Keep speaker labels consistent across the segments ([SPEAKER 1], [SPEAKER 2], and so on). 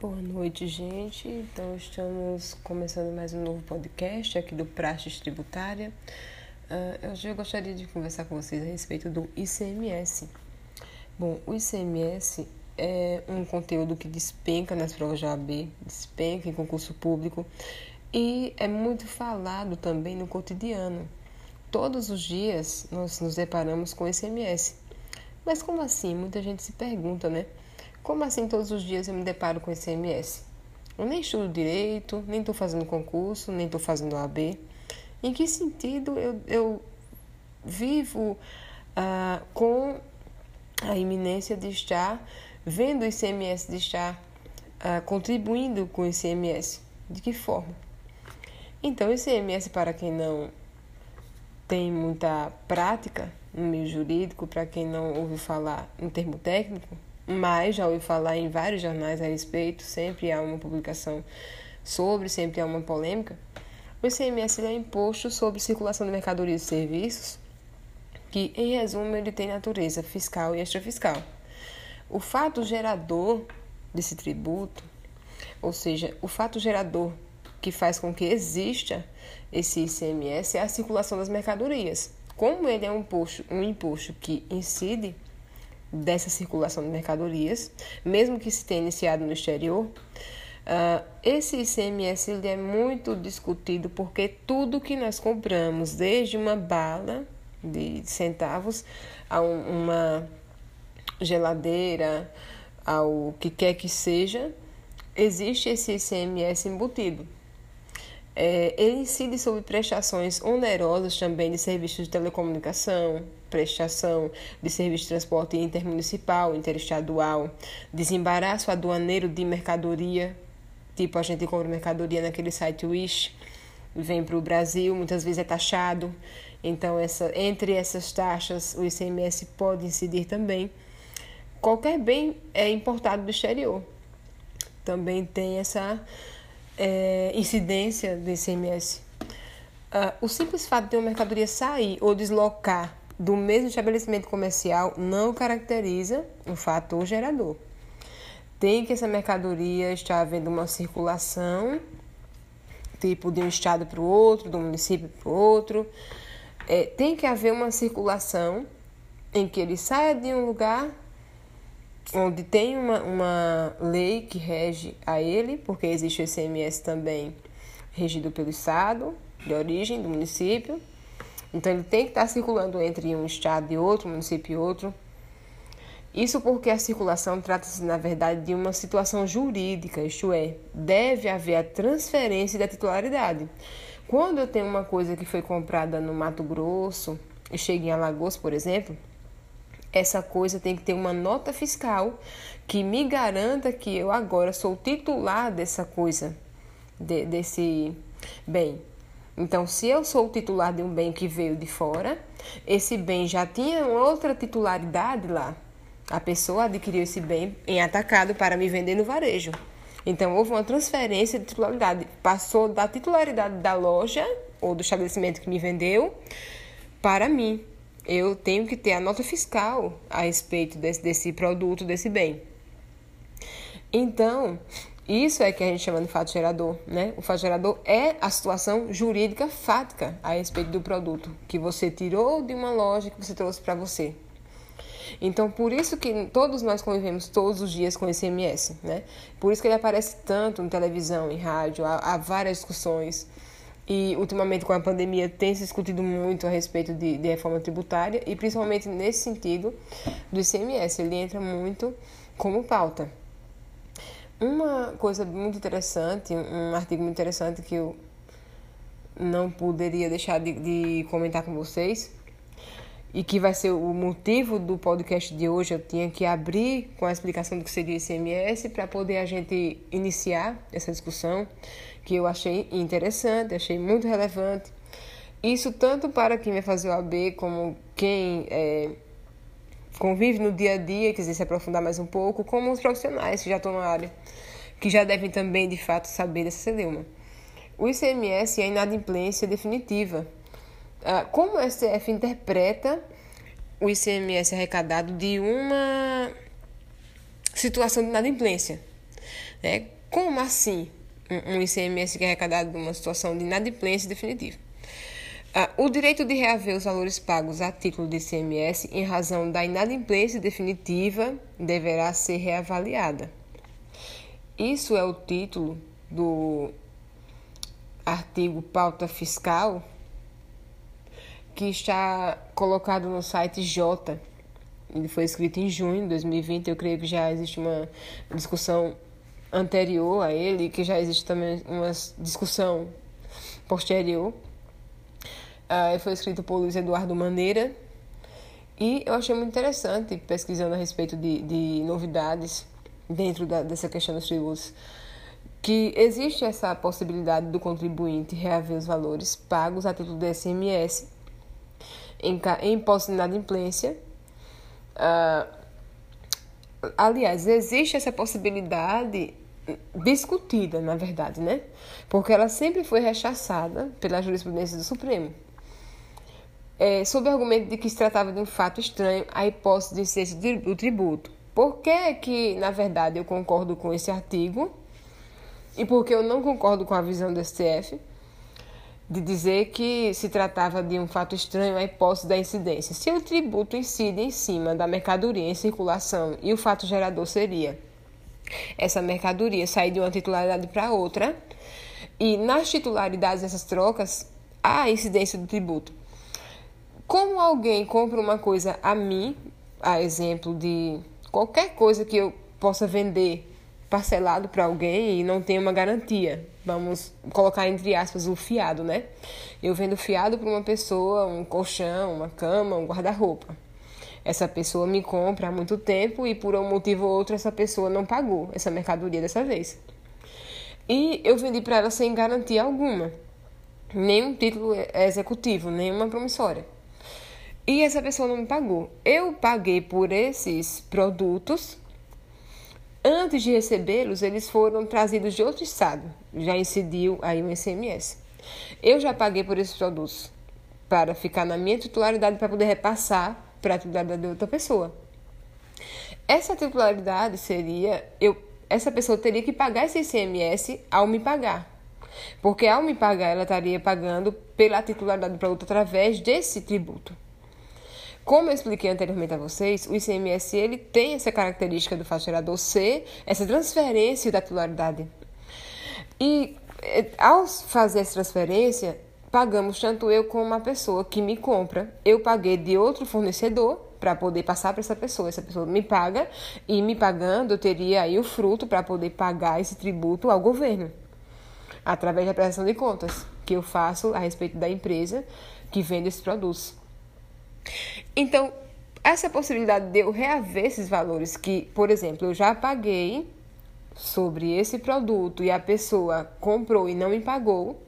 [SPEAKER 1] Boa noite, gente. Então, estamos começando mais um novo podcast aqui do Praxis Tributária. Uh, hoje eu gostaria de conversar com vocês a respeito do ICMS. Bom, o ICMS é um conteúdo que despenca nas provas de OAB, despenca em concurso público e é muito falado também no cotidiano. Todos os dias nós nos deparamos com o ICMS. Mas como assim? Muita gente se pergunta, né? Como assim todos os dias eu me deparo com ICMS? Eu nem estudo direito, nem estou fazendo concurso, nem estou fazendo OAB. Em que sentido eu, eu vivo ah, com a iminência de estar vendo o ICMS, de estar ah, contribuindo com o ICMS? De que forma? Então, o ICMS, para quem não tem muita prática no meio jurídico, para quem não ouviu falar no termo técnico, mas já ouvi falar em vários jornais a respeito, sempre há uma publicação sobre, sempre há uma polêmica. O ICMS é imposto sobre circulação de mercadorias e serviços, que, em resumo, ele tem natureza fiscal e extrafiscal. O fato gerador desse tributo, ou seja, o fato gerador que faz com que exista esse ICMS é a circulação das mercadorias. Como ele é um imposto, um imposto que incide dessa circulação de mercadorias, mesmo que se tenha iniciado no exterior, uh, esse ICMS ele é muito discutido porque tudo que nós compramos, desde uma bala de centavos a um, uma geladeira, ao que quer que seja, existe esse ICMS embutido. É, ele incide sobre prestações onerosas também de serviços de telecomunicação, prestação de serviço de transporte intermunicipal, interestadual, desembaraço aduaneiro de mercadoria, tipo a gente compra mercadoria naquele site Wish, vem para o Brasil, muitas vezes é taxado, então essa, entre essas taxas o ICMS pode incidir também. Qualquer bem é importado do exterior, também tem essa é, incidência do ICMS. Uh, o simples fato de uma mercadoria sair ou deslocar do mesmo estabelecimento comercial não caracteriza o fator gerador. Tem que essa mercadoria estar havendo uma circulação, tipo de um estado para o outro, um município para o outro. É, tem que haver uma circulação em que ele saia de um lugar onde tem uma, uma lei que rege a ele, porque existe o ICMS também regido pelo Estado de origem do município então ele tem que estar circulando entre um estado e outro, município e outro. Isso porque a circulação trata-se, na verdade, de uma situação jurídica, isto é, deve haver a transferência da titularidade. Quando eu tenho uma coisa que foi comprada no Mato Grosso e chega em Alagoas, por exemplo, essa coisa tem que ter uma nota fiscal que me garanta que eu agora sou titular dessa coisa, de, desse bem. Então, se eu sou o titular de um bem que veio de fora, esse bem já tinha outra titularidade lá. A pessoa adquiriu esse bem em atacado para me vender no varejo. Então, houve uma transferência de titularidade. Passou da titularidade da loja ou do estabelecimento que me vendeu para mim. Eu tenho que ter a nota fiscal a respeito desse, desse produto, desse bem. Então, isso é que a gente chama de fato gerador, né? O fato gerador é a situação jurídica fática a respeito do produto que você tirou de uma loja que você trouxe para você. Então, por isso que todos nós convivemos todos os dias com esse ICMS, né? Por isso que ele aparece tanto em televisão, em rádio, há, há várias discussões. E ultimamente com a pandemia tem se discutido muito a respeito de, de reforma tributária e principalmente nesse sentido do ICMS, ele entra muito como pauta. Uma coisa muito interessante, um artigo muito interessante que eu não poderia deixar de, de, comentar com vocês e que vai ser o motivo do podcast de hoje. Eu tinha que abrir com a explicação do que seria ICMS para poder a gente iniciar essa discussão que eu achei interessante, achei muito relevante. Isso tanto para quem vai fazer o AB como quem é, convive no dia a dia, quiser se aprofundar mais um pouco, como os profissionais que já estão na área, que já devem também, de fato, saber dessa celeuma. O ICMS é a inadimplência definitiva. Ah, como o STF interpreta o ICMS arrecadado de uma situação de inadimplência? É, como assim um ICMS que é arrecadado numa situação de inadimplência definitiva? Ah, o direito de reaver os valores pagos a título de ICMS em razão da inadimplência definitiva deverá ser reavaliada. Isso é o título do artigo pauta fiscal que está colocado no site J. Ele foi escrito em junho de 2020. Eu creio que já existe uma discussão anterior a ele, que já existe também uma discussão posterior. Uh, foi escrito por Luiz Eduardo Maneira. E eu achei muito interessante, pesquisando a respeito de, de novidades dentro da, dessa questão dos tributos, que existe essa possibilidade do contribuinte reaver os valores pagos a título do SMS em, em imposto de inadimplência. Uh, aliás, existe essa possibilidade discutida, na verdade, né? Porque ela sempre foi rechaçada pela jurisprudência do Supremo. É, sob o argumento de que se tratava de um fato estranho a hipótese de incidência do tributo. Por que, que, na verdade, eu concordo com esse artigo e por que eu não concordo com a visão do STF de dizer que se tratava de um fato estranho a hipótese da incidência? Se o tributo incide em cima da mercadoria em circulação e o fato gerador seria essa mercadoria sair de uma titularidade para outra, e nas titularidades dessas trocas há incidência do tributo. Como alguém compra uma coisa a mim, a exemplo de qualquer coisa que eu possa vender parcelado para alguém e não tem uma garantia. Vamos colocar entre aspas o fiado, né? Eu vendo fiado para uma pessoa, um colchão, uma cama, um guarda-roupa. Essa pessoa me compra há muito tempo e por um motivo ou outro essa pessoa não pagou essa mercadoria dessa vez. E eu vendi para ela sem garantia alguma, nenhum título executivo, nenhuma promissória. E essa pessoa não me pagou. Eu paguei por esses produtos. Antes de recebê-los, eles foram trazidos de outro estado. Já incidiu aí um ICMS. Eu já paguei por esses produtos para ficar na minha titularidade para poder repassar para a titularidade de outra pessoa. Essa titularidade seria eu essa pessoa teria que pagar esse ICMS ao me pagar. Porque ao me pagar, ela estaria pagando pela titularidade para outra através desse tributo. Como eu expliquei anteriormente a vocês, o ICMS ele tem essa característica do fato gerador ser essa transferência da titularidade. E eh, ao fazer essa transferência, pagamos tanto eu como a pessoa que me compra. Eu paguei de outro fornecedor para poder passar para essa pessoa. Essa pessoa me paga e me pagando eu teria aí o fruto para poder pagar esse tributo ao governo através da prestação de contas que eu faço a respeito da empresa que vende esses produtos. Então, essa possibilidade de eu reaver esses valores que, por exemplo, eu já paguei sobre esse produto e a pessoa comprou e não me pagou,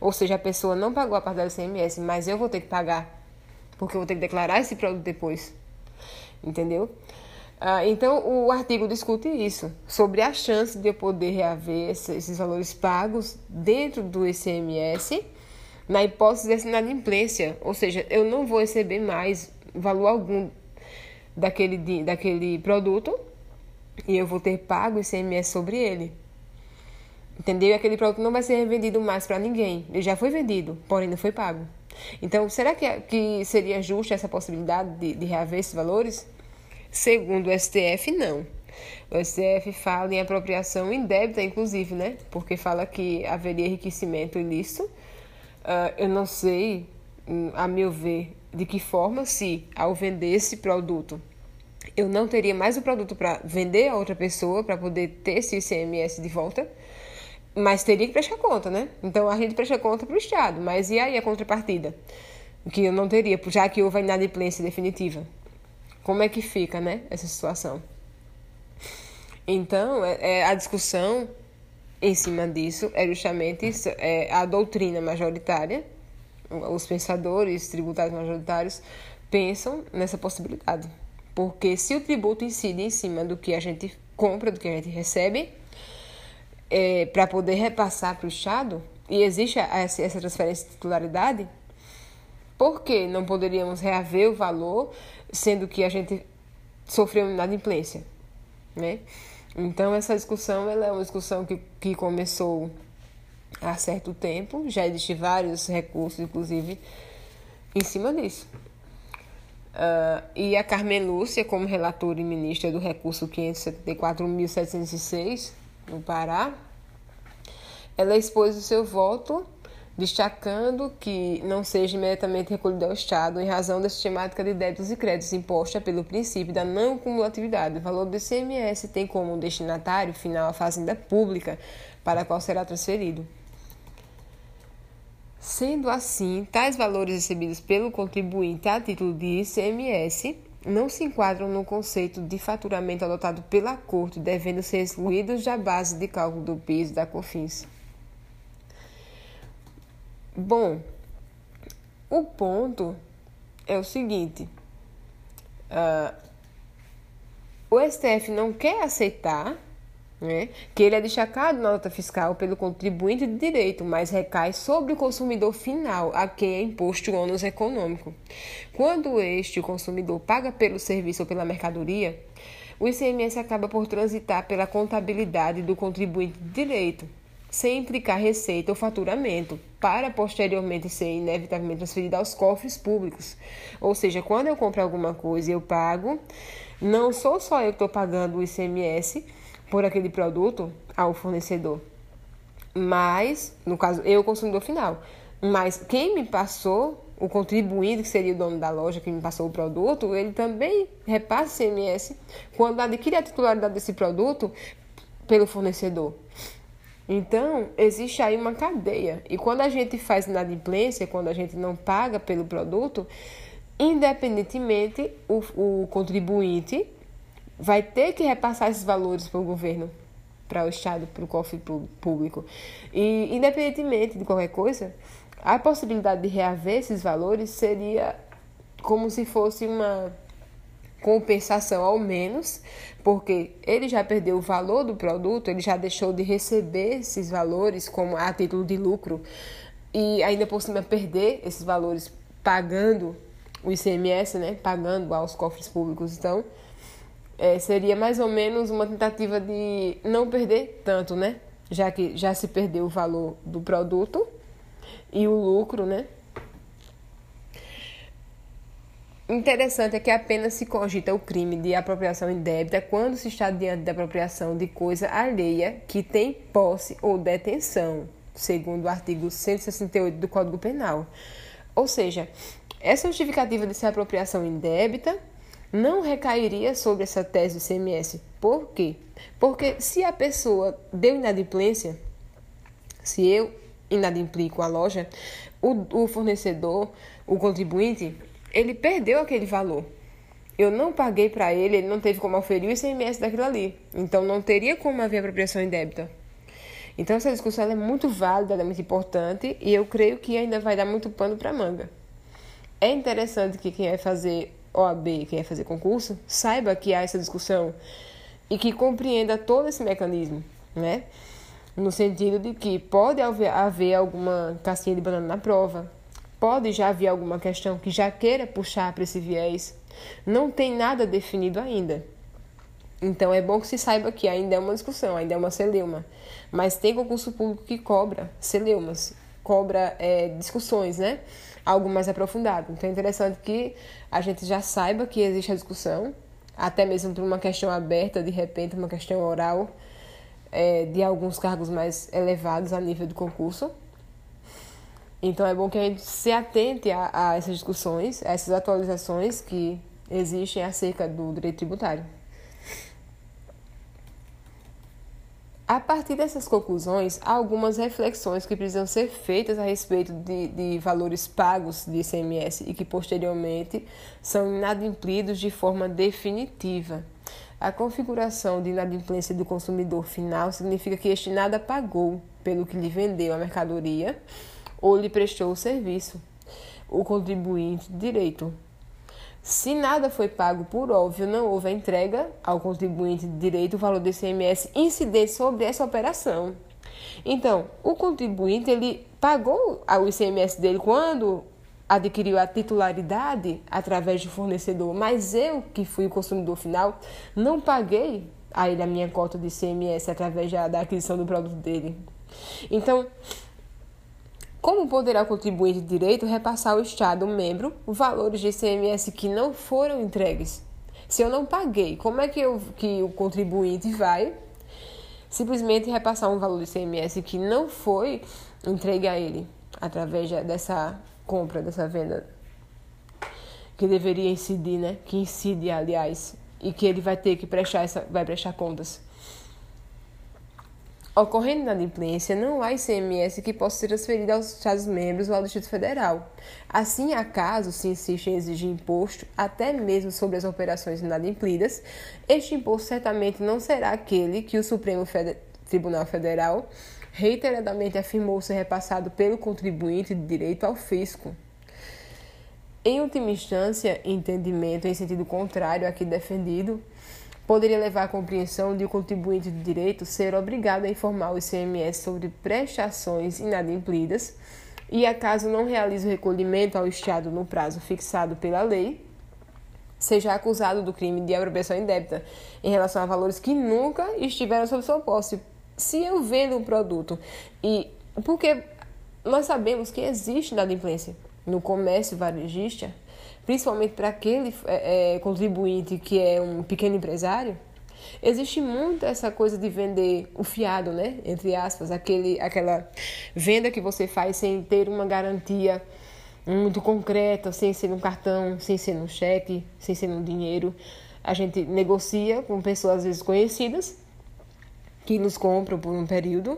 [SPEAKER 1] ou seja, a pessoa não pagou a parte da ICMS, mas eu vou ter que pagar, porque eu vou ter que declarar esse produto depois. Entendeu? Ah, então, o artigo discute isso, sobre a chance de eu poder reaver esses valores pagos dentro do ICMS na hipótese dessa inadimplência, ou seja, eu não vou receber mais valor algum daquele, daquele produto e eu vou ter pago ICMS sobre ele. Entendeu? E aquele produto não vai ser revendido mais para ninguém. Ele já foi vendido, porém não foi pago. Então, será que, que seria justa essa possibilidade de, de reaver esses valores? Segundo o STF, não. O STF fala em apropriação indébita, inclusive, né? Porque fala que haveria enriquecimento ilícito Uh, eu não sei, hum, a meu ver, de que forma, se ao vender esse produto, eu não teria mais o produto para vender a outra pessoa, para poder ter esse ICMS de volta, mas teria que prestar conta, né? Então a gente presta conta para o Estado, mas e aí a contrapartida? Que eu não teria, já que houve a inadimplência definitiva. Como é que fica, né, essa situação? Então, é, é a discussão em cima disso é justamente é, a doutrina majoritária, os pensadores tributários majoritários pensam nessa possibilidade. Porque se o tributo incide em cima do que a gente compra, do que a gente recebe, é, para poder repassar para o Estado, e existe essa, essa transferência de titularidade, por que não poderíamos reaver o valor, sendo que a gente sofreu inadimplência? Né? Então, essa discussão ela é uma discussão que, que começou há certo tempo, já existem vários recursos, inclusive, em cima disso. Uh, e a Carmen Lúcia, como relatora e ministra do recurso 574.706, no Pará, ela expôs o seu voto destacando que não seja imediatamente recolhido ao Estado em razão da sistemática de débitos e créditos imposta pelo princípio da não cumulatividade. O valor do ICMS tem como destinatário final a fazenda pública para a qual será transferido. Sendo assim, tais valores recebidos pelo contribuinte a título de ICMS não se enquadram no conceito de faturamento adotado pela Corte, devendo ser excluídos da base de cálculo do PIS da COFINS. Bom, o ponto é o seguinte: uh, o STF não quer aceitar né, que ele é destacado na nota fiscal pelo contribuinte de direito, mas recai sobre o consumidor final, a quem é imposto o ônus econômico. Quando este, consumidor, paga pelo serviço ou pela mercadoria, o ICMS acaba por transitar pela contabilidade do contribuinte de direito, sem implicar receita ou faturamento, para posteriormente ser inevitavelmente transferida aos cofres públicos. Ou seja, quando eu compro alguma coisa e eu pago, não sou só eu que estou pagando o ICMS por aquele produto ao fornecedor, mas, no caso, eu, consumidor final. Mas quem me passou, o contribuinte, que seria o dono da loja que me passou o produto, ele também repassa ICMS quando adquire a titularidade desse produto pelo fornecedor. Então, existe aí uma cadeia. E quando a gente faz inadimplência, quando a gente não paga pelo produto, independentemente, o, o contribuinte vai ter que repassar esses valores para o governo, para o Estado, para o cofre público. E, independentemente de qualquer coisa, a possibilidade de reaver esses valores seria como se fosse uma compensação ao menos, porque ele já perdeu o valor do produto, ele já deixou de receber esses valores como a título de lucro e ainda por cima perder esses valores pagando o ICMS, né, pagando aos cofres públicos. Então, é, seria mais ou menos uma tentativa de não perder tanto, né, já que já se perdeu o valor do produto e o lucro, né, Interessante é que apenas se cogita o crime de apropriação indébita quando se está diante da apropriação de coisa alheia que tem posse ou detenção, segundo o artigo 168 do Código Penal. Ou seja, essa justificativa de ser apropriação indébita não recairia sobre essa tese do CMS. Por quê? Porque se a pessoa deu inadimplência, se eu inadimplico a loja, o, o fornecedor, o contribuinte, ele perdeu aquele valor. Eu não paguei para ele, ele não teve como oferir o ICMS daquilo ali. Então não teria como haver apropriação indébita. Então essa discussão é muito válida, é muito importante e eu creio que ainda vai dar muito pano para manga. É interessante que quem vai fazer OAB, quem vai fazer concurso, saiba que há essa discussão e que compreenda todo esse mecanismo, né? No sentido de que pode haver, haver alguma casquinha de banana na prova, Pode já haver alguma questão que já queira puxar para esse viés. Não tem nada definido ainda. Então é bom que se saiba que ainda é uma discussão, ainda é uma celeuma. Mas tem concurso público que cobra celeumas, cobra é, discussões, né? Algo mais aprofundado. Então é interessante que a gente já saiba que existe a discussão, até mesmo por uma questão aberta, de repente, uma questão oral, é, de alguns cargos mais elevados a nível do concurso. Então é bom que a gente se atente a, a essas discussões, a essas atualizações que existem acerca do direito tributário. A partir dessas conclusões, há algumas reflexões que precisam ser feitas a respeito de, de, valores pagos de ICMS e que posteriormente são inadimplidos de forma definitiva. A configuração de inadimplência do consumidor final significa que este nada pagou pelo que lhe vendeu a mercadoria ou lhe prestou o serviço, o contribuinte direito. Se nada foi pago por óbvio, não houve a entrega ao contribuinte de direito o valor do ICMS incidente sobre essa operação. Então, o contribuinte ele pagou o ICMS dele quando adquiriu a titularidade através do fornecedor, mas eu, que fui o consumidor final, não paguei a ele a minha cota de ICMS através da aquisição do produto dele. Então, como poderá o contribuinte de direito repassar ao Estado membro valores de ICMS que não foram entregues? Se eu não paguei, como é que, eu, que o contribuinte vai simplesmente repassar um valor de ICMS que não foi entregue a ele através dessa compra, dessa venda que deveria incidir, né? Que incide, aliás, e que ele vai ter que prestar essa, vai prestar contas. Ocorrendo inadimplência, não há ICMS que possa ser transferido aos Estados-membros ou ao Distrito Federal. Assim, acaso se insiste em exigir imposto, até mesmo sobre as operações inadimplidas, este imposto certamente não será aquele que o Supremo Tribunal Federal reiteradamente afirmou ser repassado pelo contribuinte de direito ao fisco. Em última instância, entendimento em sentido contrário aqui defendido poderia levar à compreensão de o contribuinte de direito ser obrigado a informar o ICMS sobre prestações inadimplidas e, acaso não realize o recolhimento ao Estado no prazo fixado pela lei, seja acusado do crime de apropriação indébita em relação a valores que nunca estiveram sob sua posse. Se eu vendo um produto e porque nós sabemos que existe inadimplência no comércio varejista, principalmente para aquele é, é, contribuinte que é um pequeno empresário, existe muito essa coisa de vender o fiado, né? Entre aspas, aquele, aquela venda que você faz sem ter uma garantia muito concreta, sem ser um cartão, sem ser um cheque, sem ser um dinheiro. A gente negocia com pessoas às vezes conhecidas que nos compram por um período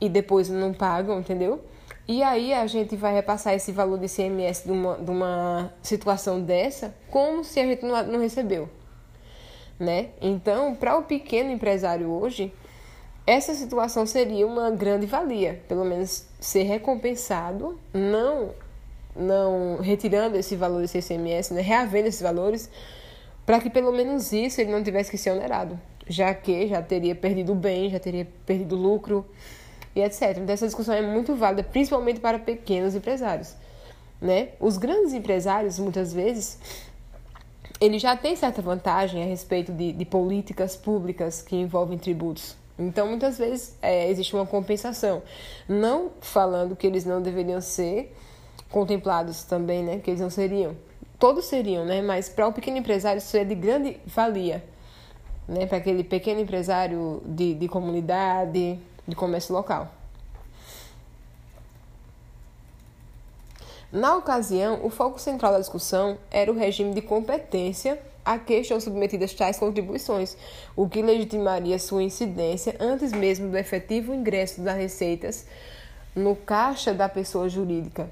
[SPEAKER 1] e depois não pagam, entendeu? E aí a gente vai repassar esse valor de ICMS de uma, de uma situação dessa como se a gente não, não recebeu. Né? Então, para o pequeno empresário hoje, essa situação seria uma grande valia, pelo menos ser recompensado, não não retirando esse valor desse ICMS, né, reavendo esses valores, para que pelo menos isso ele não tivesse que ser onerado, já que já teria perdido o bem, já teria perdido o lucro, e etc. Então, essa discussão é muito válida, principalmente para pequenos empresários. Né? Os grandes empresários, muitas vezes, eles já têm certa vantagem a respeito de, de políticas públicas que envolvem tributos. Então, muitas vezes, é, existe uma compensação. Não falando que eles não deveriam ser contemplados também, né? Que eles não seriam. Todos seriam, né? Mas para o pequeno empresário isso é de grande valia. Né? Para aquele pequeno empresário de, de comunidade, de comércio local. Na ocasião, o foco central da discussão era o regime de competência a que estão submetidas tais contribuições, o que legitimaria sua incidência antes mesmo do efetivo ingresso das receitas no caixa da pessoa jurídica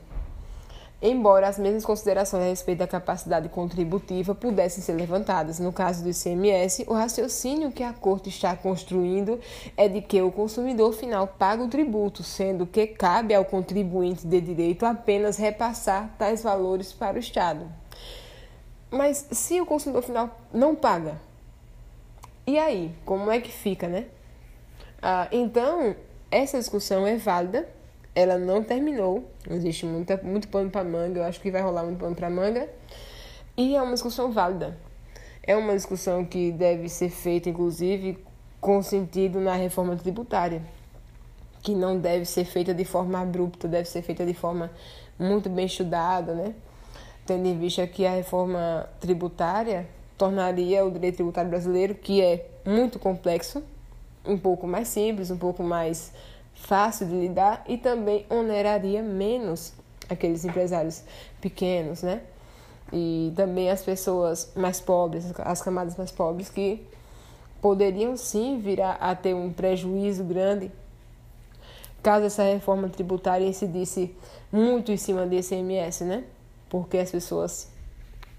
[SPEAKER 1] embora as mesmas considerações a respeito da capacidade contributiva pudessem ser levantadas. No caso do ICMS, o raciocínio que a Corte está construindo é de que o consumidor final paga o tributo, sendo que cabe ao contribuinte de direito apenas repassar tais valores para o Estado. Mas se o consumidor final não paga, e aí? Como é que fica, né? Ah, então, essa discussão é válida ela não terminou. Existe muita, muito pano para manga. Eu acho que vai rolar muito pano para manga. E é uma discussão válida. É uma discussão que deve ser feita, inclusive, com sentido na reforma tributária, que não deve ser feita de forma abrupta, deve ser feita de forma muito bem estudada, né? Tendo em vista que a reforma tributária tornaria o direito tributário brasileiro, que é muito complexo, um pouco mais simples, um pouco mais fácil de lidar e também oneraria menos aqueles empresários pequenos, né? E também as pessoas mais pobres, as camadas mais pobres que poderiam sim vir a, ter um prejuízo grande caso essa reforma tributária incidisse muito em cima do ICMS, né? Porque as pessoas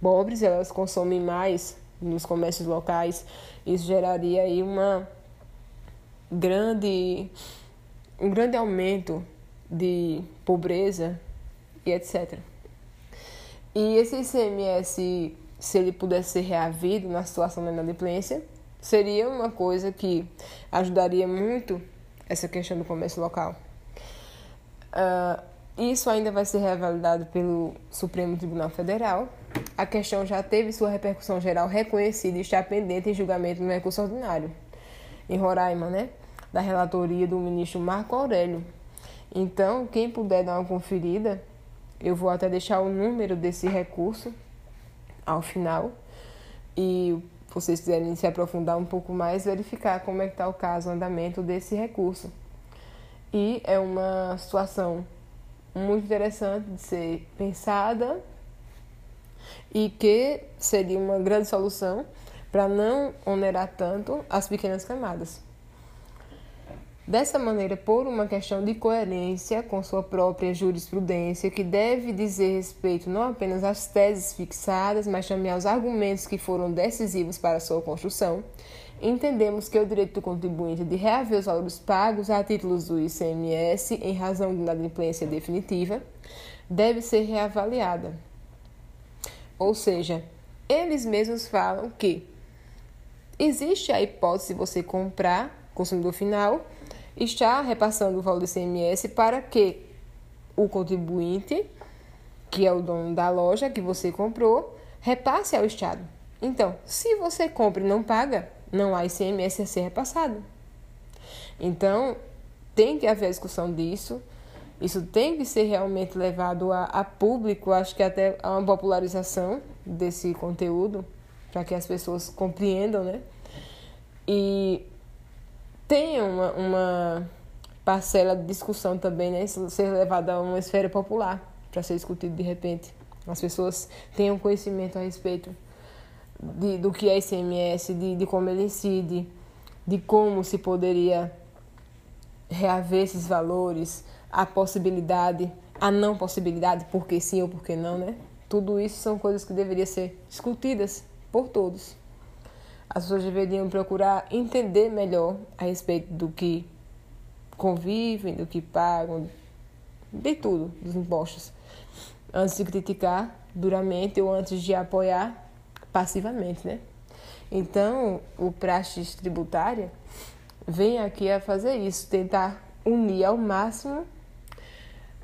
[SPEAKER 1] pobres, elas consomem mais nos comércios locais, isso geraria aí uma grande um grande aumento de pobreza e etc. E esse ICMS, se ele pudesse ser reavido na situação da inadimplência, seria uma coisa que ajudaria muito essa questão do comércio local. Uh, isso ainda vai ser revalidado pelo Supremo Tribunal Federal. A questão já teve sua repercussão geral reconhecida e está pendente em julgamento no recurso ordinário. em Roraima, né? Da relatoria do ministro Marco Aurélio. Então, quem puder dar uma conferida, eu vou até deixar o número desse recurso ao final. E vocês quiserem se aprofundar um pouco mais, verificar como é que está o caso, o andamento desse recurso. E é uma situação muito interessante de ser pensada e que seria uma grande solução para não onerar tanto as pequenas camadas. Dessa maneira, por uma questão de coerência com sua própria jurisprudência, que deve dizer respeito não apenas às teses fixadas, mas também aos argumentos que foram decisivos para sua construção, entendemos que o direito do contribuinte de reaver os valores pagos a títulos do ICMS em razão da inadimplência definitiva deve ser reavaliada. Ou seja, eles mesmos falam que existe a hipótese de você comprar, consumidor final, está repassando o valor do ICMS para que o contribuinte, que é o dono da loja que você comprou, repasse ao Estado. Então, se você compra e não paga, não há ICMS a ser repassado. Então, tem que haver a discussão disso. Isso tem que ser realmente levado a, a público, acho que até a uma popularização desse conteúdo, para que as pessoas compreendam, né? E tem uma, uma parcela de discussão também, né? Ser levado a uma esfera popular para ser discutido de repente. As pessoas tenham conhecimento a respeito de, do que é ICMS, de, de como ele incide, de como se poderia reaver esses valores, a possibilidade, a não possibilidade, por que sim ou por que não, né? Tudo isso são coisas que deveriam ser discutidas por todos as pessoas deveriam procurar entender melhor a respeito do que convivem, do que pagam, de tudo, dos impostos, antes de criticar duramente ou antes de apoiar passivamente, né? Então, o praxis tributária vem aqui a fazer isso, tentar unir ao máximo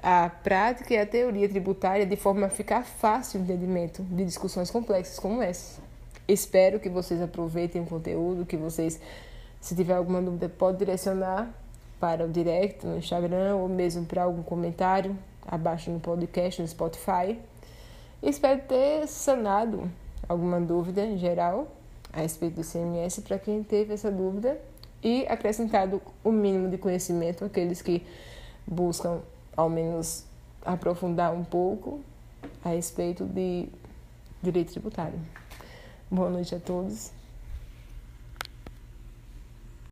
[SPEAKER 1] a prática e a teoria tributária de forma a ficar fácil o entendimento de discussões complexas como essa. Espero que vocês aproveitem o conteúdo, que vocês, se tiver alguma dúvida, pode direcionar para o direct no Instagram ou mesmo para algum comentário abaixo no podcast, no Spotify. Espero ter sanado alguma dúvida em geral a respeito do CMS para quem teve essa dúvida e acrescentado o mínimo de conhecimento àqueles que buscam ao menos aprofundar um pouco a respeito de direito tributário. Boa noite a todos.